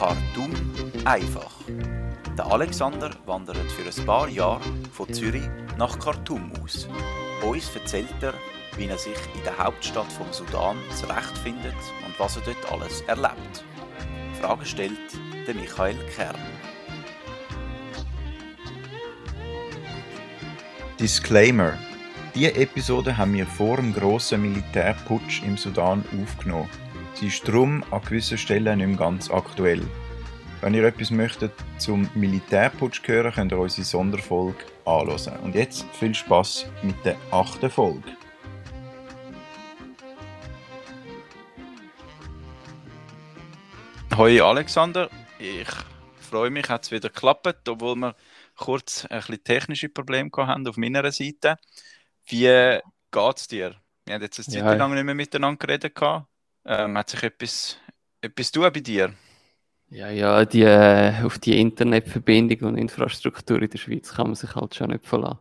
Khartoum einfach. Der Alexander wandert für ein paar Jahre von Zürich nach Khartoum aus. Uns erzählt er, wie er sich in der Hauptstadt vom Sudan zurechtfindet und was er dort alles erlebt. Frage stellt der Michael Kern. Disclaimer. Diese Episode haben wir vor dem grossen Militärputsch im Sudan aufgenommen. Sie ist darum an gewissen Stellen nicht mehr ganz aktuell. Wenn ihr etwas möchtet zum Militärputsch hören, könnt ihr unsere Sonderfolge anhören. Und jetzt viel Spaß mit der achten Folge. Hoi Alexander, ich freue mich, hat es wieder geklappt, obwohl wir kurz ein bisschen technische Probleme haben auf meiner Seite. Wie geht es dir? Wir haben jetzt eine Zeit Ja. lang nicht mehr miteinander geredet. gehabt. Ähm, hat sich etwas, etwas tun bei dir? Ja, ja, die, äh, auf die Internetverbindung und Infrastruktur in der Schweiz kann man sich halt schon nicht verlassen.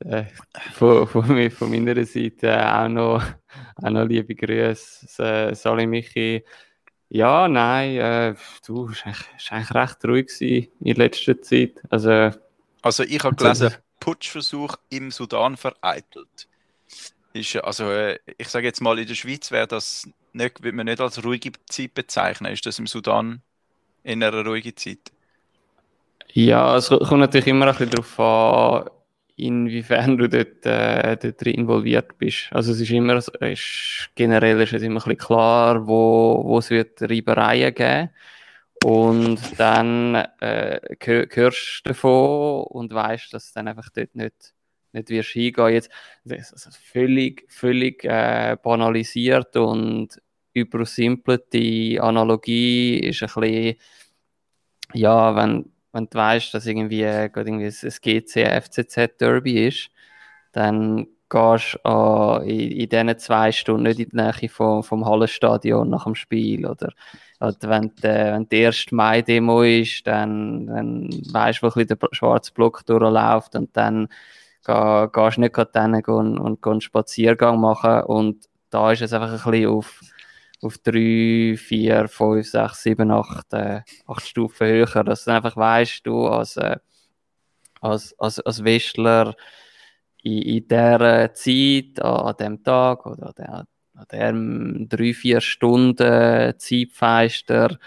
Äh, von, von, mir, von meiner Seite äh, auch, noch, auch noch liebe Grüße, äh, Sali Michi. Ja, nein, äh, du, es war eigentlich, es war eigentlich recht ruhig gewesen in letzter Zeit. Also, Also ich habe gelesen, Putschversuch im Sudan vereitelt. Ist, also äh, ich sage jetzt mal, in der Schweiz wäre das nicht, würde man nicht als ruhige Zeit bezeichnen. Ist das im Sudan in einer ruhigen Zeit? Ja, es kommt natürlich immer ein bisschen darauf an, inwiefern du dort, äh, dort involviert bist. Also es ist immer, es ist, generell ist es immer ein bisschen klar, wo, wo es wird Reibereien geben. Und dann äh, hö- hörst du davon und weißt, dass du dann einfach dort nicht, nicht wirst hingehen. Jetzt, das ist völlig, völlig äh, banalisiert und übersimpelte Analogie ist ein bisschen ja, wenn, wenn du weißt, dass irgendwie, äh, irgendwie ein GC FCZ Derby ist, dann gehst du äh, in, in diesen zwei Stunden nicht in die Nähe vom, vom Hallenstadion nach dem Spiel. Oder, oder wenn, die, wenn die erste Mai-Demo ist, dann, dann weißt du, wo ein bisschen der schwarze Block durchläuft und dann geh, gehst nicht gerade und, und gehst einen Spaziergang machen. Und da ist es einfach ein bisschen auf auf 3, 4, 5, 6, 7, 8, äh, 8 Stufen höher, dass du einfach weißt, du als, äh, als, als, als Westler in, in dieser Zeit, an, an dem Tag oder an, der, an dem 3, 4 Stunden Zeitfenster,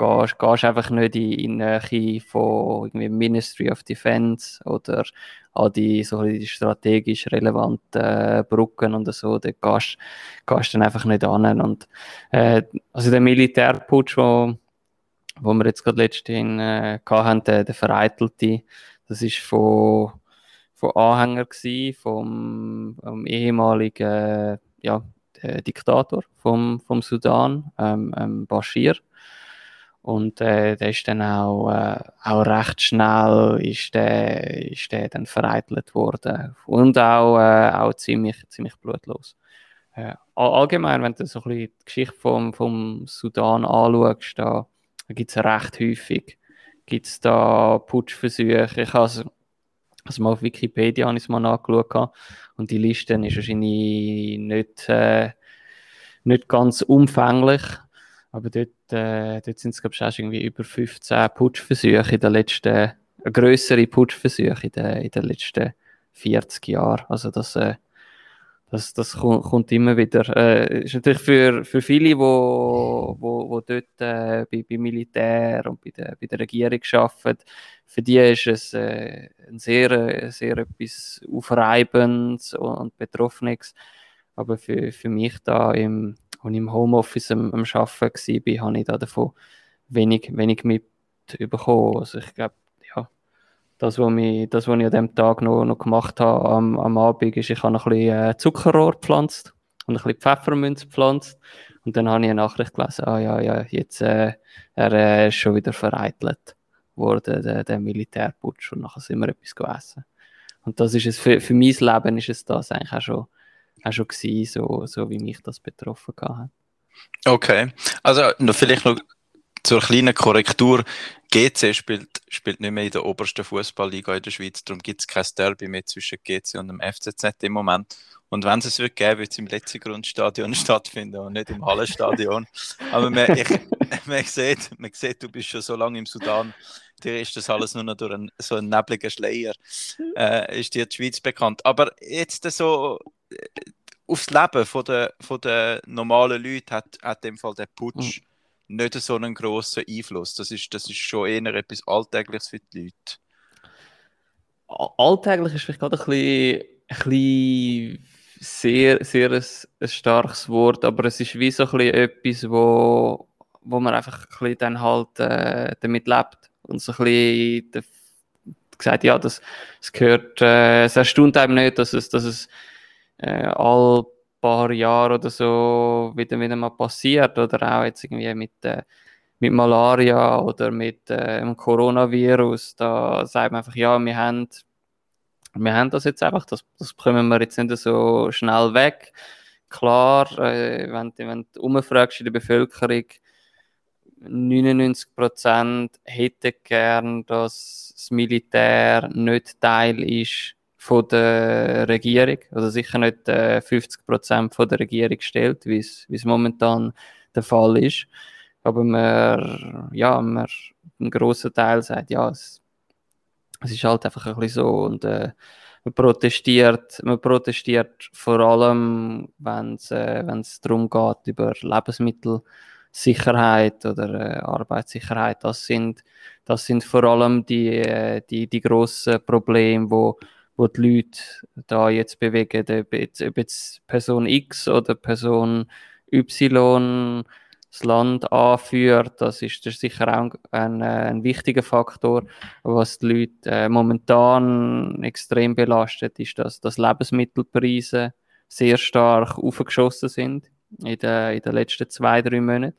gehst, gehst einfach nicht in, die Nähe von irgendwie Ministry of Defense oder an die, so die strategisch relevanten äh, Brücken und so, da gehst, du dann einfach nicht an. Und äh, also der Militärputsch, wo, wo wir jetzt gerade letztens äh, hatten, der, der vereitelte, das ist von, von Anhänger gsi vom, vom ehemaligen äh, ja, äh, Diktator vom, vom Sudan, ähm, ähm, Bashir. Und äh, der ist dann auch, äh, auch recht schnell ist der, ist der dann vereitelt worden. Und auch, äh, auch ziemlich, ziemlich blutlos. Äh, all- allgemein, wenn du so ein die Geschichte vom, vom Sudan anschaust, da, gibt es recht häufig gibt's da Putschversuche. Ich habe es- also mal auf Wikipedia habe mal nachgeschaut und die Liste ist wahrscheinlich nicht, äh, nicht ganz umfänglich. Aber dort, äh, dort sind es, glaube ich, auch irgendwie über 15 Putschversuche in den letzten, äh, grössere Putschversuche in den, in den letzten 40 Jahren. Also das, äh, das, das kommt, immer wieder. Äh, ist natürlich für, für viele, wo, wo, wo dort äh, bei, bei Militär und bei der, bei der Regierung arbeiten, für die ist es äh, ein sehr, äh, sehr etwas Aufreibendes und Betroffenes. Aber für, für mich da, im, als ich im Homeoffice am, am Arbeiten war, habe ich da davon wenig, wenig mitbekommen. Also ich glaube, ja, das, was mich, das, was ich an dem Tag noch, noch gemacht habe am, am Abend, ist, ich habe ein bisschen äh, Zuckerrohr gepflanzt und ein bisschen Pfefferminz gepflanzt. Und dann habe ich eine Nachricht gelesen, ah ja, ja, jetzt äh, er äh, ist schon wieder vereitelt worden, der, der Militärputsch. Und nachher sind wir etwas gegessen. Und das ist es, für, für mein Leben ist es das eigentlich auch schon, auch schon gewesen, so, so wie mich das betroffen hat. Okay, also noch vielleicht noch zur kleinen Korrektur. GC spielt, spielt nicht mehr in der obersten Fußballliga in der Schweiz, darum gibt es kein Derby mehr zwischen GC und dem FCZ im Moment. Und wenn es es wird geben, wird es im letzten Grundstadion stattfinden und nicht im Hallenstadion. Aber man, ich, man, sieht, man sieht, du bist schon so lange im Sudan, dir ist das alles nur noch durch einen, so einen nebligen Schleier, äh, ist dir die Schweiz bekannt. Aber jetzt so aufs Leben von der, von der normalen Leute hat, hat in dem Fall der Putsch mhm. nicht so einen grossen Einfluss. Das ist, das ist schon eher etwas Alltägliches für die Leute. Alltäglich ist vielleicht gerade ein bisschen, ein bisschen sehr, sehr ein, ein, starkes Wort, aber es ist wie so ein bisschen etwas, wo, wo man einfach ein bisschen dann halt äh, damit lebt und so ein bisschen gesagt, ja, das, das gehört, äh, es erstaunt einem nicht, dass es, dass es äh, all paar Jahre oder so wieder, wieder mal passiert oder auch jetzt irgendwie mit, äh, mit Malaria oder mit äh, dem Coronavirus, da sagt man einfach, ja, wir haben wir haben das jetzt einfach, das, das bekommen wir jetzt nicht so schnell weg. Klar, äh, wenn, wenn du umfragst in der Bevölkerung, 99% hätten gern, dass das Militär nicht Teil ist von der Regierung, also sicher nicht äh, 50% von der Regierung stellt, wie es momentan der Fall ist. Aber man, ja, man, ein grosser Teil sagt, ja, es, es ist halt einfach ein bisschen so und äh, man protestiert, man protestiert vor allem, wenn es äh, darum geht, über Lebensmittelsicherheit oder äh, Arbeitssicherheit. Das sind, das sind vor allem die, äh, die, die grossen Probleme, wo, wo die Leute da jetzt bewegen, ob jetzt, ob jetzt Person X oder Person Y das Land anführt. Das ist, sicher auch ein, ein, wichtiger Faktor. Was die Leute äh, momentan extrem belastet, ist, dass, dass Lebensmittelpreise sehr stark aufgeschossen sind in den, in den letzten zwei, drei Monaten.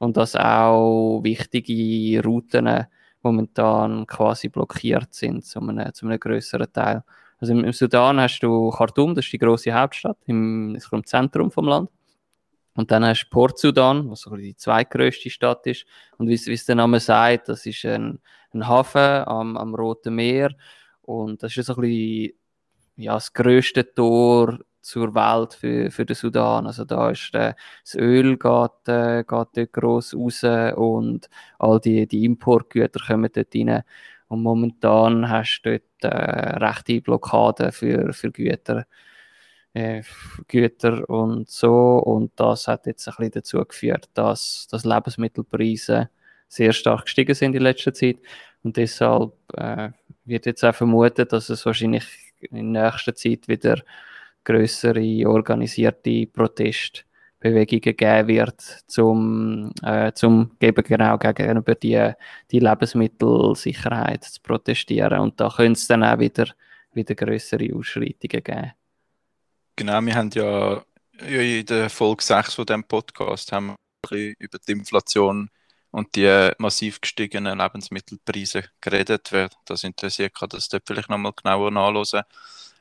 Und dass auch wichtige Routen momentan quasi blockiert sind, zu einem, zu einem größeren Teil. Also im, im Sudan hast du Khartoum, das ist die große Hauptstadt, im, im Zentrum vom Land. Und dann hast du Port Sudan, was so die zweitgrößte Stadt ist. Und wie es der Name sagt, das ist ein, ein Hafen am, am Roten Meer. Und das ist so ein bisschen ja, das größte Tor zur Welt für, für den Sudan. Also da ist äh, das Öl geht, äh, geht dort gross raus und all die, die Importgüter kommen dort rein. Und momentan hast du dort äh, rechte Blockaden für, für Güter äh, Güter und so. Und das hat jetzt ein bisschen dazu geführt, dass, dass Lebensmittelpreise sehr stark gestiegen sind in letzter Zeit. Und deshalb äh, wird jetzt auch vermutet, dass es wahrscheinlich in nächster Zeit wieder größere organisierte Protestbewegungen geben wird, zum, äh, zum eben genau gegenüber die, die Lebensmittelsicherheit zu protestieren. Und da könnte es dann auch wieder, wieder größere Ausschreitungen geben. Genau, wir haben ja in der Folge 6 von diesem Podcast haben wir über die Inflation und die massiv gestiegenen Lebensmittelpreise geredet. Wer das interessiert, kann das dort vielleicht nochmal genauer nachlesen.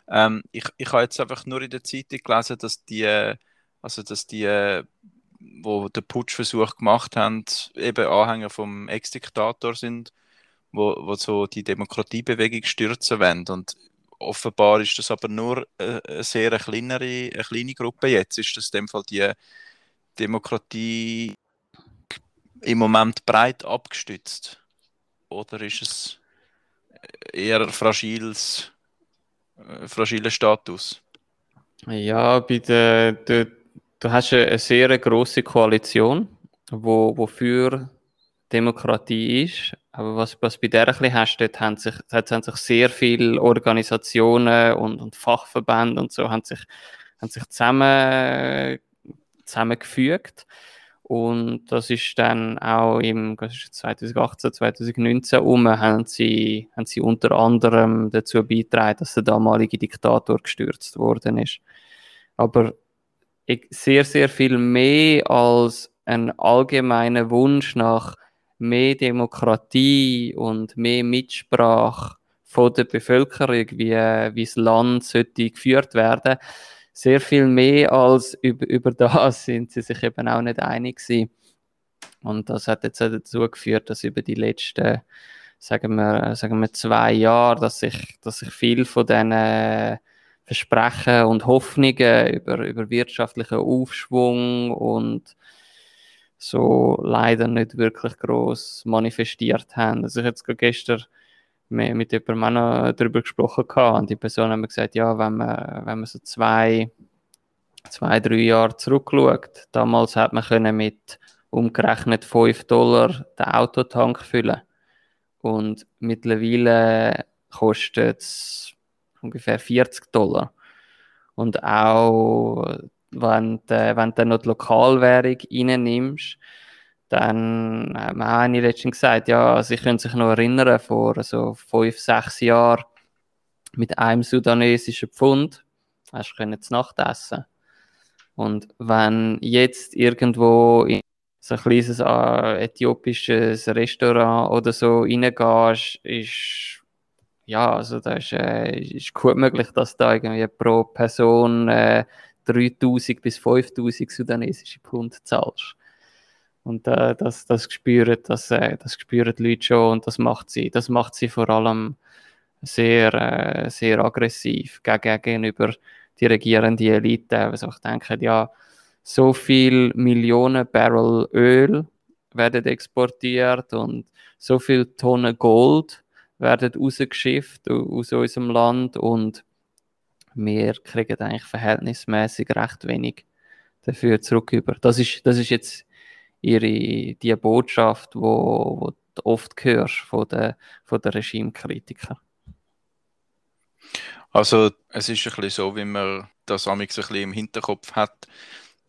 Ähm, ich, ich habe jetzt einfach nur in der Zeitung gelesen, dass die, also dass die, wo den Putschversuch gemacht haben, eben Anhänger vom Ex-Diktator sind, wo, wo so die Demokratiebewegung stürzen wollen. Und offenbar ist das aber nur äh, eine sehr kleinere, eine kleine Gruppe jetzt. Ist das in dem Fall die Demokratie im Moment breit abgestützt? Oder ist es eher fragiles, äh, fragiler Status? Ja, bei der, du, du hast eine sehr große Koalition, wo, wofür Demokratie ist. Aber was, was bei der ein hast, dort haben sich, dort haben sich sehr viele Organisationen und, und Fachverbände und so haben sich, haben sich zusammen, zusammengefügt. Und das ist dann auch im 2018, 2019 um, haben sie, haben sie unter anderem dazu beigetragen, dass der damalige Diktator gestürzt worden ist. Aber sehr, sehr viel mehr als ein allgemeiner Wunsch nach mehr Demokratie und mehr Mitsprache von der Bevölkerung, wie, wie das Land sollte geführt werden. Sehr viel mehr als über, über das sind sie sich eben auch nicht einig gewesen. Und das hat jetzt dazu geführt, dass über die letzten, sagen wir, sagen wir zwei Jahre, dass sich, dass sich viel von diesen Versprechen und Hoffnungen über, über wirtschaftlichen Aufschwung und so leider nicht wirklich groß manifestiert haben. Also ich jetzt gestern mit, jemandem auch noch darüber gesprochen gehabt und die Person hat mir gesagt, ja, wenn man, wenn man so zwei, zwei, drei Jahre zurückschaut, damals hat man können mit umgerechnet 5 Dollar den Autotank füllen und mittlerweile kostet es ungefähr 40 Dollar. Und auch wenn du, wenn du noch die Lokalwährung reinnimmst, dann haben wir letztens gesagt, ja, sie können sich noch erinnern, vor so fünf, sechs Jahren mit einem sudanesischen Pfund hast du zu Nacht essen. Und wenn jetzt irgendwo in so ein kleines äh, äthiopisches Restaurant oder so reingehst, ist ja, also da ist, äh, ist gut möglich, dass da irgendwie pro Person äh, 3000 bis 5000 sudanesische Pfund zahlst. Und äh, das, das, spüren, das, äh, das spüren die Leute schon und das macht sie, das macht sie vor allem sehr, äh, sehr aggressiv gegenüber die regierende Elite. Also ich denke, ja, so viel Millionen Barrel Öl werden exportiert und so viele Tonnen Gold werden rausgeschifft aus unserem Land und wir kriegen eigentlich verhältnismäßig recht wenig dafür zurück. Das ist, das ist jetzt ihre, die Botschaft, wo, wo du oft hörst von den, von den Regimekritikern. Also es ist ein bisschen so, wie man das ein bisschen im Hinterkopf hat,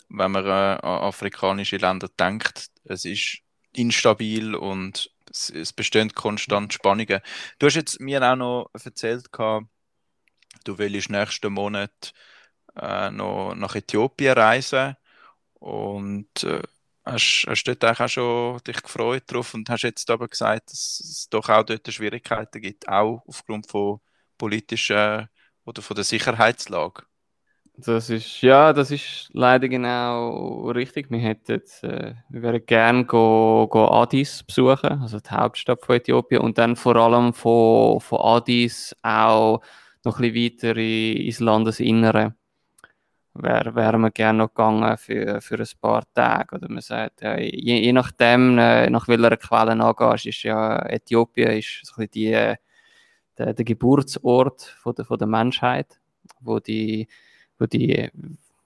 wenn man äh, an afrikanische Länder denkt. Es ist instabil und es, es bestehen konstant Spannungen. Du hast jetzt mir auch noch erzählt, du willst nächsten Monat äh, noch nach Äthiopien reisen und äh, hast, hast du dort auch schon dich gefreut drauf und hast jetzt aber gesagt, dass es doch auch dort Schwierigkeiten gibt, auch aufgrund von politischen oder von der Sicherheitslage. Das ist, ja, das ist leider genau richtig. Wir hätten, äh, wir würden gerne go, go Addis besuchen, also die Hauptstadt von Äthiopien, und dann vor allem von, von Addis auch noch ein bisschen weiter ins Landesinnere wäre wär wir gerne noch gegangen für, für ein paar Tage. Oder man sagt, ja, je, je nachdem, äh, nach welcher Quelle angehst, ist ja Äthiopien ist so die, der, der Geburtsort von der, von der Menschheit, wo die, wo die,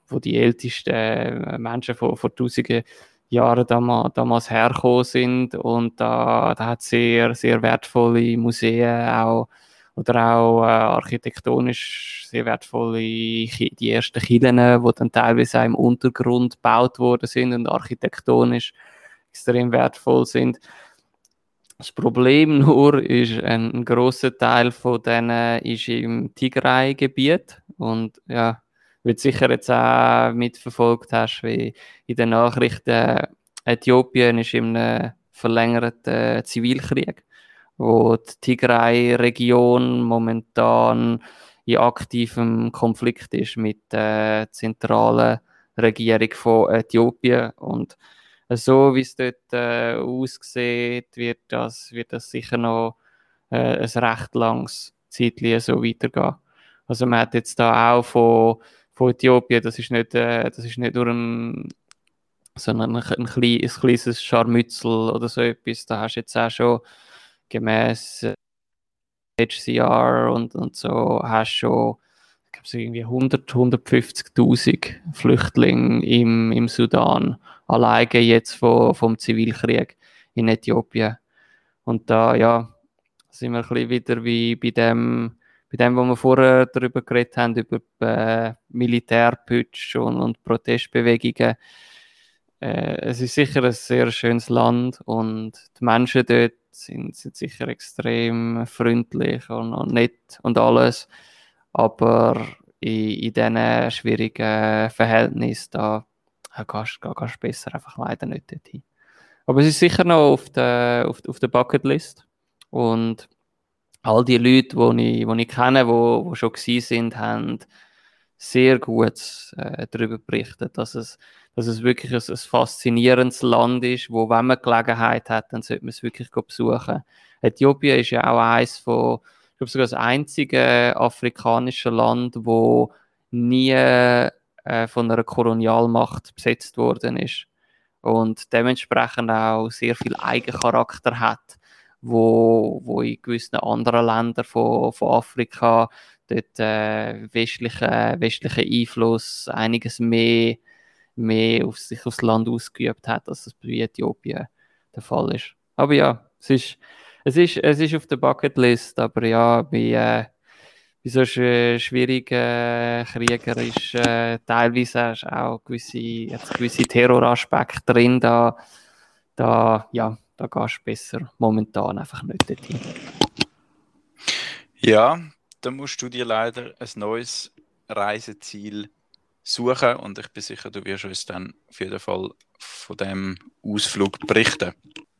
wo die ältesten Menschen vor, vor tausenden Jahren damals, damals hergekommen sind. Und da, da hat sehr, sehr wertvolle Museen auch oder auch äh, architektonisch sehr wertvolle die ersten Kirchen, die dann teilweise auch im Untergrund gebaut worden sind und architektonisch extrem wertvoll sind. Das Problem nur ist, ein, großer Teil von denen ist im Tigray-Gebiet und ja, wird sicher jetzt auch mitverfolgt hast, wie in den Nachrichten Äthiopien ist einem verlängerten Zivilkrieg wo die Tigray-Region momentan in aktivem Konflikt ist mit der zentralen Regierung von Äthiopien und so wie es dort äh, aussieht, wird das, wird das sicher noch äh, ein recht langes Zeitchen so weitergehen. Also man hat jetzt da auch von, von Äthiopien, das ist nicht, äh, das ist nicht nur ein, sondern ein, ein, ein kleines Scharmützel oder so etwas, da hast du jetzt auch schon gemäß HCR und, und so hast du schon ich glaube, irgendwie 100, 150.000 Flüchtlinge im, im Sudan, alleine jetzt vom, vom Zivilkrieg in Äthiopien. Und da, ja, sind wir ein bisschen wieder wie bei dem, bei dem, wo wir vorher darüber geredet haben, über äh, Militärputsch und, und Protestbewegungen. Äh, es ist sicher ein sehr schönes Land und die Menschen dort sind, sind sicher extrem freundlich und, und nett und alles. Aber in, in diesen schwierigen Verhältnissen, da gehst du besser einfach leider nicht dorthin. Aber es ist sicher noch auf der, auf, auf der Bucketlist. Und all die Leute, die ich, ich kenne, die, die schon gewesen sind, haben sehr gut äh, darüber berichtet, dass es, dass es wirklich ein, ein, faszinierendes Land ist, wo, wenn man Gelegenheit hat, dann sollte man es wirklich besuchen. Äthiopien ist ja auch eines von, ich glaube sogar das einzige afrikanische Land, wo nie äh, von einer Kolonialmacht besetzt worden ist und dementsprechend auch sehr viel Eigencharakter hat, wo, wo in gewissen anderen Ländern von, von Afrika dort äh, westlicher westliche Einfluss einiges mehr, mehr auf sich aufs Land ausgeübt hat, als das bei Äthiopien der Fall ist. Aber ja, es ist, es ist, es ist auf der Bucketlist, aber ja, bei, äh, bei so schwierigen äh, Krieger ist äh, teilweise auch gewisse, gewisse Terroraspekte drin, da, da, ja, da gehst du besser momentan einfach nicht dorthin. Ja, dann musst du dir leider ein neues Reiseziel suchen und ich bin sicher, du wirst uns dann auf jeden Fall von dem Ausflug berichten.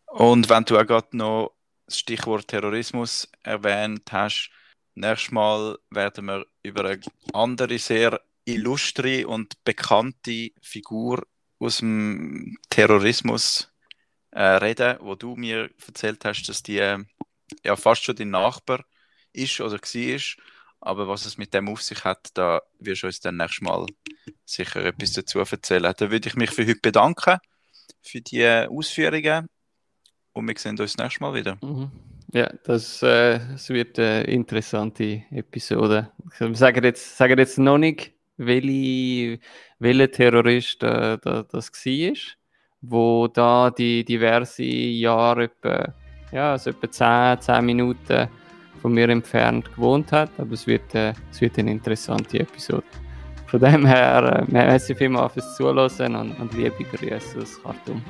Und wenn du auch gerade noch das Stichwort Terrorismus erwähnt hast, nächstes Mal werden wir über eine andere sehr illustre und bekannte Figur aus dem Terrorismus äh, reden, wo du mir erzählt hast, dass die äh, ja fast schon dein Nachbar ist oder war. Aber was es mit dem auf sich hat, da wirst du uns dann nächstes Mal sicher etwas dazu erzählen. Da würde ich mich für heute bedanken, für die Ausführungen. Und wir sehen uns nächstes Mal wieder. Mhm. Ja, das, äh, das wird eine interessante Episode. Wir sagen jetzt, sagen jetzt noch nicht, welche, welcher Terrorist äh, da, das war, wo da die diverse Jahre etwa, ja, also etwa 10, 10 Minuten von mir entfernt gewohnt hat, aber es wird, äh, es wird eine interessante Episode. Von dem her, äh, merci vielmals fürs Zuhören und, und liebe Grüße aus Khartoum.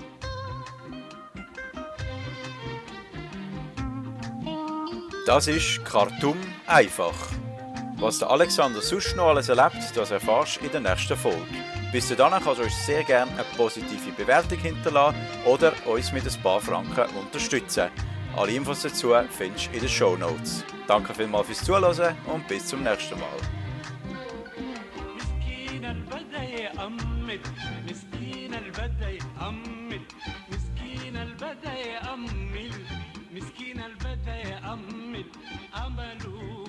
Das ist Khartoum einfach. Was der Alexander sonst noch alles erlebt, das erfährst du in der nächsten Folge. Bis dahin kannst du uns sehr gerne eine positive Bewertung hinterlassen oder uns mit ein paar Franken unterstützen. Alle Infos dazu findest du in den Show Notes. Danke vielmals fürs Zuhören und bis zum nächsten Mal. مسكين البدا يأمل أمله